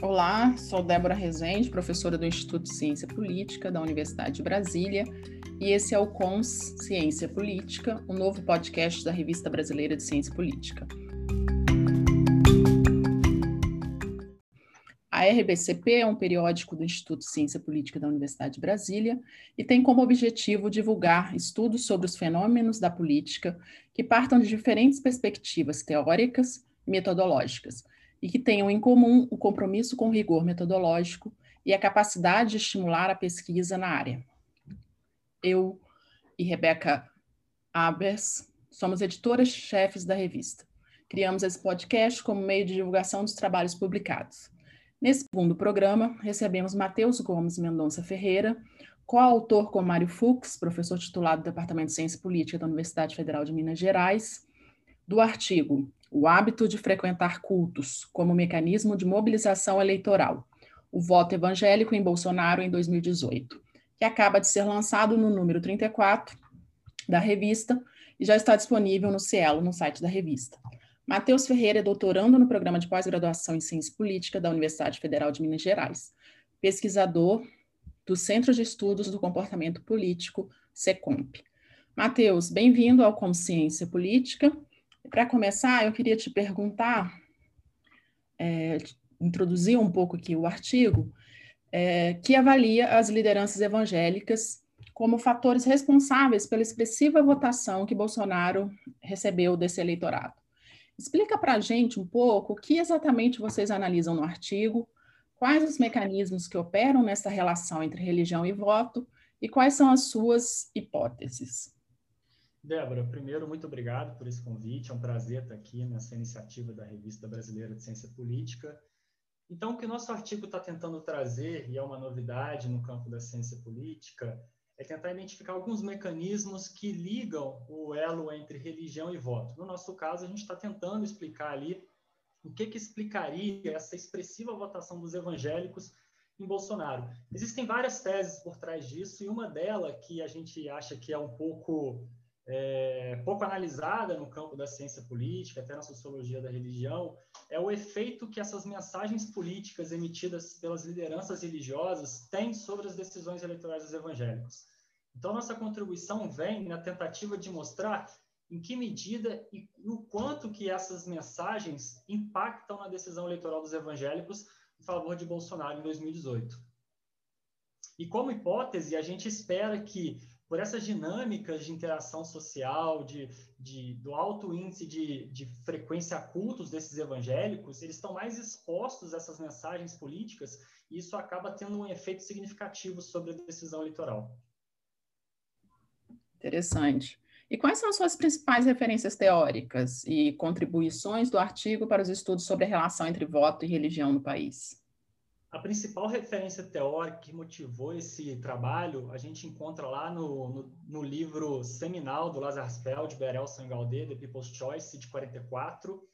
Olá, sou Débora Rezende, professora do Instituto de Ciência Política da Universidade de Brasília, e esse é o CONS Ciência Política, o um novo podcast da Revista Brasileira de Ciência Política. A RBCP é um periódico do Instituto de Ciência Política da Universidade de Brasília e tem como objetivo divulgar estudos sobre os fenômenos da política que partam de diferentes perspectivas teóricas e metodológicas e que tenham em comum o compromisso com o rigor metodológico e a capacidade de estimular a pesquisa na área. Eu e Rebeca Abers somos editoras-chefes da revista. Criamos esse podcast como meio de divulgação dos trabalhos publicados. Nesse segundo programa, recebemos Matheus Gomes Mendonça Ferreira, coautor com Mário Fux, professor titular do Departamento de Ciência Política da Universidade Federal de Minas Gerais, do artigo O hábito de frequentar cultos como mecanismo de mobilização eleitoral, o voto evangélico em Bolsonaro em 2018, que acaba de ser lançado no número 34 da revista e já está disponível no Cielo, no site da revista. Matheus Ferreira é doutorando no programa de pós-graduação em Ciência Política da Universidade Federal de Minas Gerais, pesquisador do Centro de Estudos do Comportamento Político, SECOMP. Matheus, bem-vindo ao Consciência Política. Para começar, eu queria te perguntar, é, introduzir um pouco aqui o artigo, é, que avalia as lideranças evangélicas como fatores responsáveis pela expressiva votação que Bolsonaro recebeu desse eleitorado. Explica para a gente um pouco o que exatamente vocês analisam no artigo, quais os mecanismos que operam nessa relação entre religião e voto e quais são as suas hipóteses. Débora, primeiro, muito obrigado por esse convite. É um prazer estar aqui nessa iniciativa da Revista Brasileira de Ciência Política. Então, o que o nosso artigo está tentando trazer, e é uma novidade no campo da ciência política, é tentar identificar alguns mecanismos que ligam o elo entre religião e voto. No nosso caso, a gente está tentando explicar ali o que, que explicaria essa expressiva votação dos evangélicos em Bolsonaro. Existem várias teses por trás disso, e uma delas que a gente acha que é um pouco, é, pouco analisada no campo da ciência política, até na sociologia da religião, é o efeito que essas mensagens políticas emitidas pelas lideranças religiosas têm sobre as decisões eleitorais dos evangélicos. Então, nossa contribuição vem na tentativa de mostrar em que medida e no quanto que essas mensagens impactam na decisão eleitoral dos evangélicos em favor de Bolsonaro em 2018. E como hipótese, a gente espera que por essas dinâmicas de interação social, de, de do alto índice de, de frequência a cultos desses evangélicos, eles estão mais expostos a essas mensagens políticas e isso acaba tendo um efeito significativo sobre a decisão eleitoral. Interessante. E quais são as suas principais referências teóricas e contribuições do artigo para os estudos sobre a relação entre voto e religião no país? A principal referência teórica que motivou esse trabalho, a gente encontra lá no, no, no livro seminal do Lazar Feld, Berel Sangaldê, The People's Choice, de 44,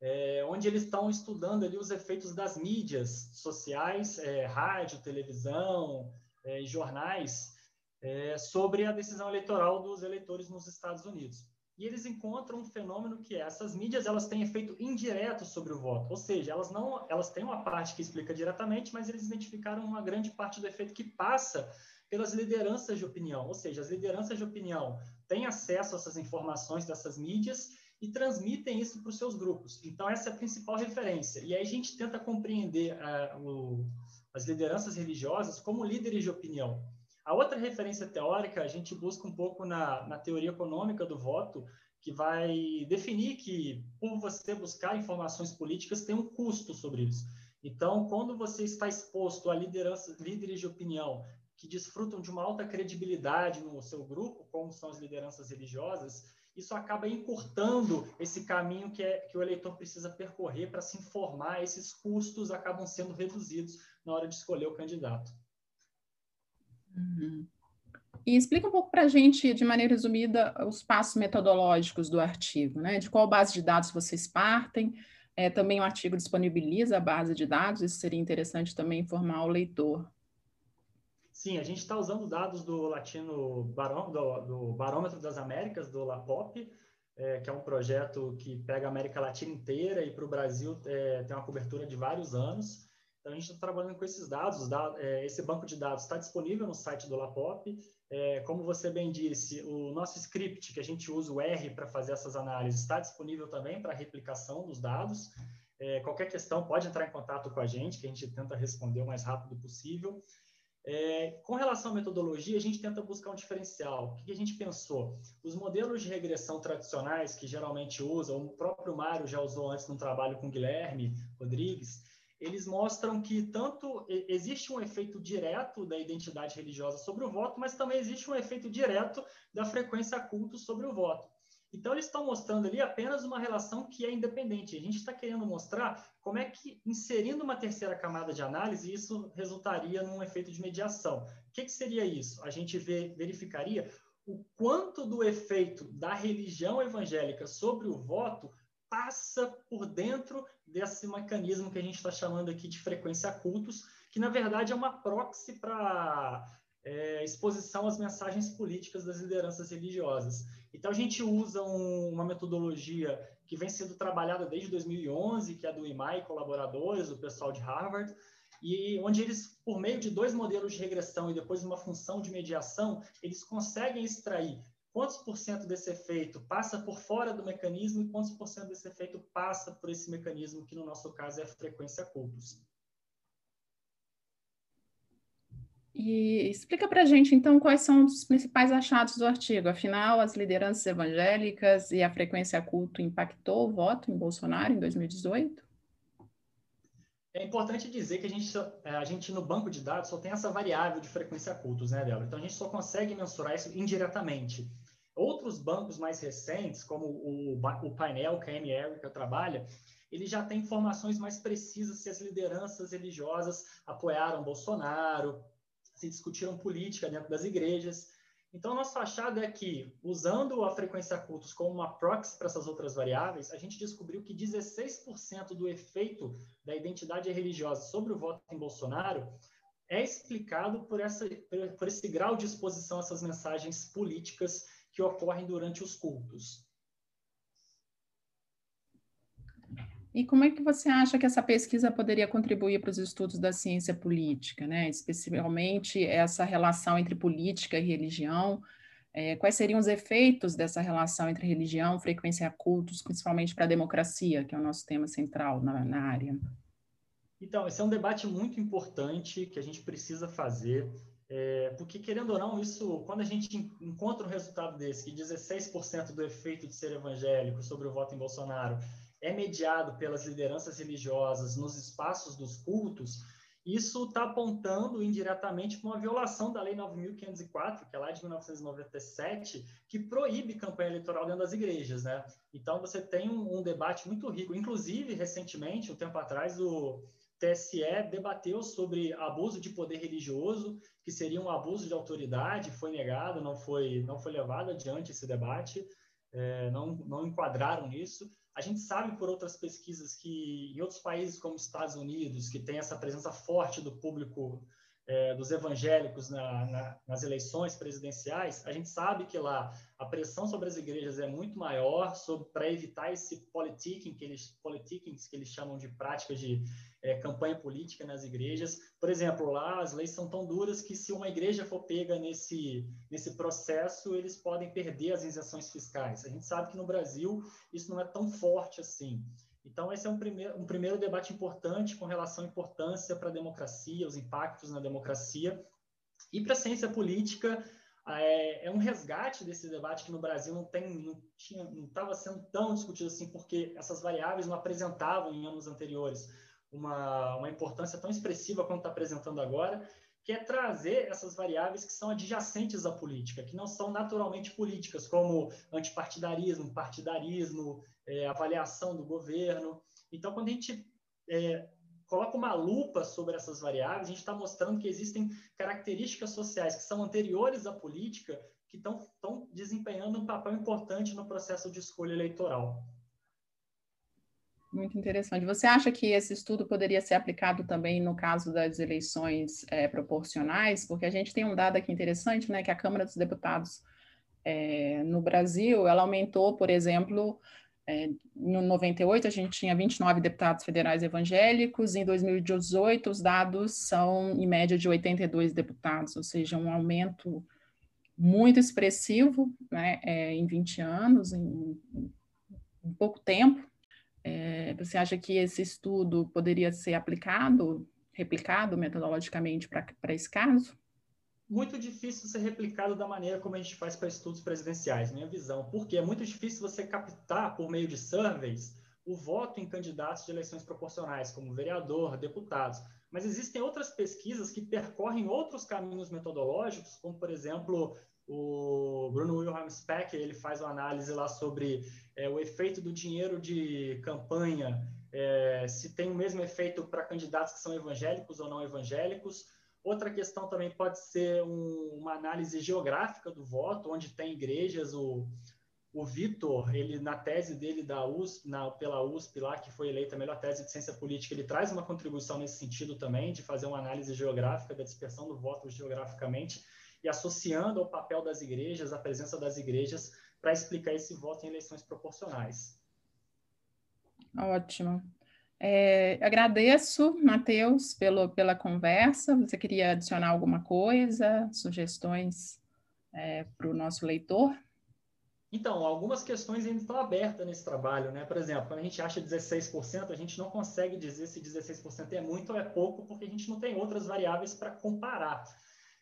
é, onde eles estão estudando ali os efeitos das mídias sociais, é, rádio, televisão é, jornais, é, sobre a decisão eleitoral dos eleitores nos Estados Unidos. E eles encontram um fenômeno que é, essas mídias elas têm efeito indireto sobre o voto, ou seja, elas não, elas têm uma parte que explica diretamente, mas eles identificaram uma grande parte do efeito que passa pelas lideranças de opinião, ou seja, as lideranças de opinião têm acesso a essas informações dessas mídias e transmitem isso para os seus grupos. Então essa é a principal referência. E aí a gente tenta compreender uh, o, as lideranças religiosas como líderes de opinião. A outra referência teórica, a gente busca um pouco na, na teoria econômica do voto, que vai definir que, por você buscar informações políticas, tem um custo sobre isso. Então, quando você está exposto a liderança, líderes de opinião que desfrutam de uma alta credibilidade no seu grupo, como são as lideranças religiosas, isso acaba encurtando esse caminho que, é, que o eleitor precisa percorrer para se informar, esses custos acabam sendo reduzidos na hora de escolher o candidato. Uhum. E explica um pouco para a gente, de maneira resumida, os passos metodológicos do artigo, né? De qual base de dados vocês partem? É, também o artigo disponibiliza a base de dados, isso seria interessante também informar o leitor. Sim, a gente está usando dados do Latino Barô, do, do, Barômetro das Américas, do LAPOP, é, que é um projeto que pega a América Latina inteira e para o Brasil é, tem uma cobertura de vários anos. Então, a gente está trabalhando com esses dados, é, esse banco de dados está disponível no site do LAPOP, é, como você bem disse, o nosso script, que a gente usa o R para fazer essas análises, está disponível também para replicação dos dados. É, qualquer questão pode entrar em contato com a gente, que a gente tenta responder o mais rápido possível. É, com relação à metodologia, a gente tenta buscar um diferencial. O que a gente pensou? Os modelos de regressão tradicionais que geralmente usam, o próprio Mário já usou antes num trabalho com Guilherme Rodrigues, eles mostram que tanto existe um efeito direto da identidade religiosa sobre o voto, mas também existe um efeito direto da frequência culto sobre o voto. Então, eles estão mostrando ali apenas uma relação que é independente. A gente está querendo mostrar como é que, inserindo uma terceira camada de análise, isso resultaria num efeito de mediação. O que, que seria isso? A gente verificaria o quanto do efeito da religião evangélica sobre o voto passa por dentro desse mecanismo que a gente está chamando aqui de frequência cultos, que na verdade é uma proxy para é, exposição às mensagens políticas das lideranças religiosas. Então a gente usa um, uma metodologia que vem sendo trabalhada desde 2011, que é do IMAI colaboradores, o pessoal de Harvard, e onde eles, por meio de dois modelos de regressão e depois uma função de mediação, eles conseguem extrair quantos por cento desse efeito passa por fora do mecanismo e quantos por cento desse efeito passa por esse mecanismo, que no nosso caso é a frequência cultus. E explica para a gente, então, quais são os principais achados do artigo. Afinal, as lideranças evangélicas e a frequência culto impactou o voto em Bolsonaro em 2018? É importante dizer que a gente, é, a gente no banco de dados só tem essa variável de frequência cultos, né, Débora? Então, a gente só consegue mensurar isso indiretamente. Outros bancos mais recentes, como o, o painel que a Erica trabalha, ele já tem informações mais precisas se as lideranças religiosas apoiaram Bolsonaro, se discutiram política dentro das igrejas. Então, nosso achado é que, usando a frequência cultos como uma proxy para essas outras variáveis, a gente descobriu que 16% do efeito da identidade religiosa sobre o voto em Bolsonaro é explicado por, essa, por esse grau de exposição a essas mensagens políticas que ocorrem durante os cultos. E como é que você acha que essa pesquisa poderia contribuir para os estudos da ciência política, né? especialmente essa relação entre política e religião? É, quais seriam os efeitos dessa relação entre religião, frequência e cultos, principalmente para a democracia, que é o nosso tema central na, na área? Então, esse é um debate muito importante que a gente precisa fazer, é, porque, querendo ou não, isso, quando a gente encontra um resultado desse, que 16% do efeito de ser evangélico sobre o voto em Bolsonaro é mediado pelas lideranças religiosas nos espaços dos cultos, isso está apontando indiretamente para uma violação da Lei 9.504, que é lá de 1997, que proíbe campanha eleitoral dentro das igrejas, né? Então, você tem um, um debate muito rico. Inclusive, recentemente, um tempo atrás, o TSE debateu sobre abuso de poder religioso, que seria um abuso de autoridade, foi negado, não foi, não foi levado adiante esse debate, é, não, não enquadraram nisso. A gente sabe por outras pesquisas que em outros países como Estados Unidos, que tem essa presença forte do público é, dos evangélicos na, na, nas eleições presidenciais, a gente sabe que lá a pressão sobre as igrejas é muito maior para evitar esse politicking que eles politickings que eles chamam de práticas de é, campanha política nas igrejas. Por exemplo, lá as leis são tão duras que se uma igreja for pega nesse nesse processo, eles podem perder as isenções fiscais. A gente sabe que no Brasil isso não é tão forte assim. Então, esse é um primeiro, um primeiro debate importante com relação à importância para a democracia, os impactos na democracia. E para a ciência política, é, é, um resgate desse debate que no Brasil não tem, não tinha, não estava sendo tão discutido assim, porque essas variáveis não apresentavam em anos anteriores uma, uma importância tão expressiva quanto está apresentando agora, que é trazer essas variáveis que são adjacentes à política, que não são naturalmente políticas, como antipartidarismo, partidarismo, é, avaliação do governo. Então, quando a gente é, coloca uma lupa sobre essas variáveis, a gente está mostrando que existem características sociais que são anteriores à política que estão desempenhando um papel importante no processo de escolha eleitoral. Muito interessante. Você acha que esse estudo poderia ser aplicado também no caso das eleições é, proporcionais? Porque a gente tem um dado aqui interessante, né, que a Câmara dos Deputados é, no Brasil, ela aumentou, por exemplo, É, em 98, a gente tinha 29 deputados federais evangélicos, em 2018, os dados são, em média, de 82 deputados, ou seja, um aumento muito expressivo né, é, em 20 anos, em, em pouco tempo. É, você acha que esse estudo poderia ser aplicado, replicado metodologicamente para esse caso? muito difícil ser replicado da maneira como a gente faz para estudos presidenciais, minha visão, porque é muito difícil você captar, por meio de surveys, o voto em candidatos de eleições proporcionais, como vereador, deputados. Mas existem outras pesquisas que percorrem outros caminhos metodológicos, como, por exemplo, o Bruno Wilhelm Speck, ele faz uma análise lá sobre é, o efeito do dinheiro de campanha, é, se tem o mesmo efeito para candidatos que são evangélicos ou não evangélicos, Outra questão também pode ser um, uma análise geográfica do voto, onde tem igrejas. O, o Vitor, ele na tese dele da USP, na, pela USP lá, que foi eleita a melhor tese de ciência política, ele traz uma contribuição nesse sentido também, de fazer uma análise geográfica da dispersão do voto geograficamente e associando ao papel das igrejas, a presença das igrejas, para explicar esse voto em eleições proporcionais. Ótimo. É, agradeço, Matheus, pelo, pela conversa. Você queria adicionar alguma coisa, sugestões é, para o nosso leitor? Então, algumas questões ainda estão abertas nesse trabalho, né? Por exemplo, quando a gente acha 16%, a gente não consegue dizer se 16% é muito ou é pouco, porque a gente não tem outras variáveis para comparar.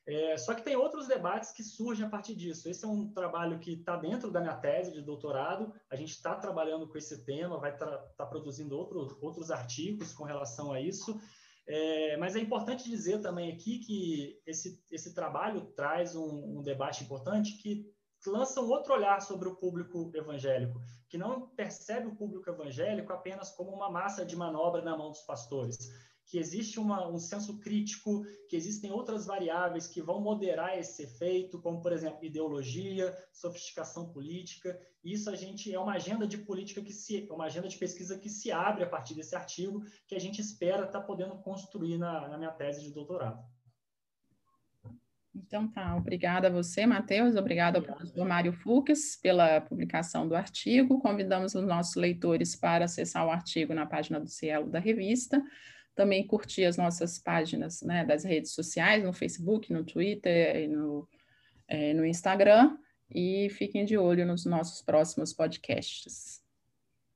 É, só que tem outros debates que surgem a partir disso. Esse é um trabalho que está dentro da minha tese de doutorado. A gente está trabalhando com esse tema, vai estar tá, produzindo outro, outros artigos com relação a isso. É, mas é importante dizer também aqui que esse, esse trabalho traz um, um debate importante que lança um outro olhar sobre o público evangélico, que não percebe o público evangélico apenas como uma massa de manobra na mão dos pastores, que existe uma, um senso crítico, que existem outras variáveis que vão moderar esse efeito, como, por exemplo, ideologia, sofisticação política. Isso a gente é uma agenda de política que se, uma agenda de pesquisa que se abre a partir desse artigo, que a gente espera estar tá podendo construir na, na minha tese de doutorado. Então tá, obrigada a você, Matheus, obrigada ao professor Mário Fux pela publicação do artigo. Convidamos os nossos leitores para acessar o artigo na página do Cielo da revista também curtir as nossas páginas né, das redes sociais, no Facebook, no Twitter e no, é, no Instagram. E fiquem de olho nos nossos próximos podcasts.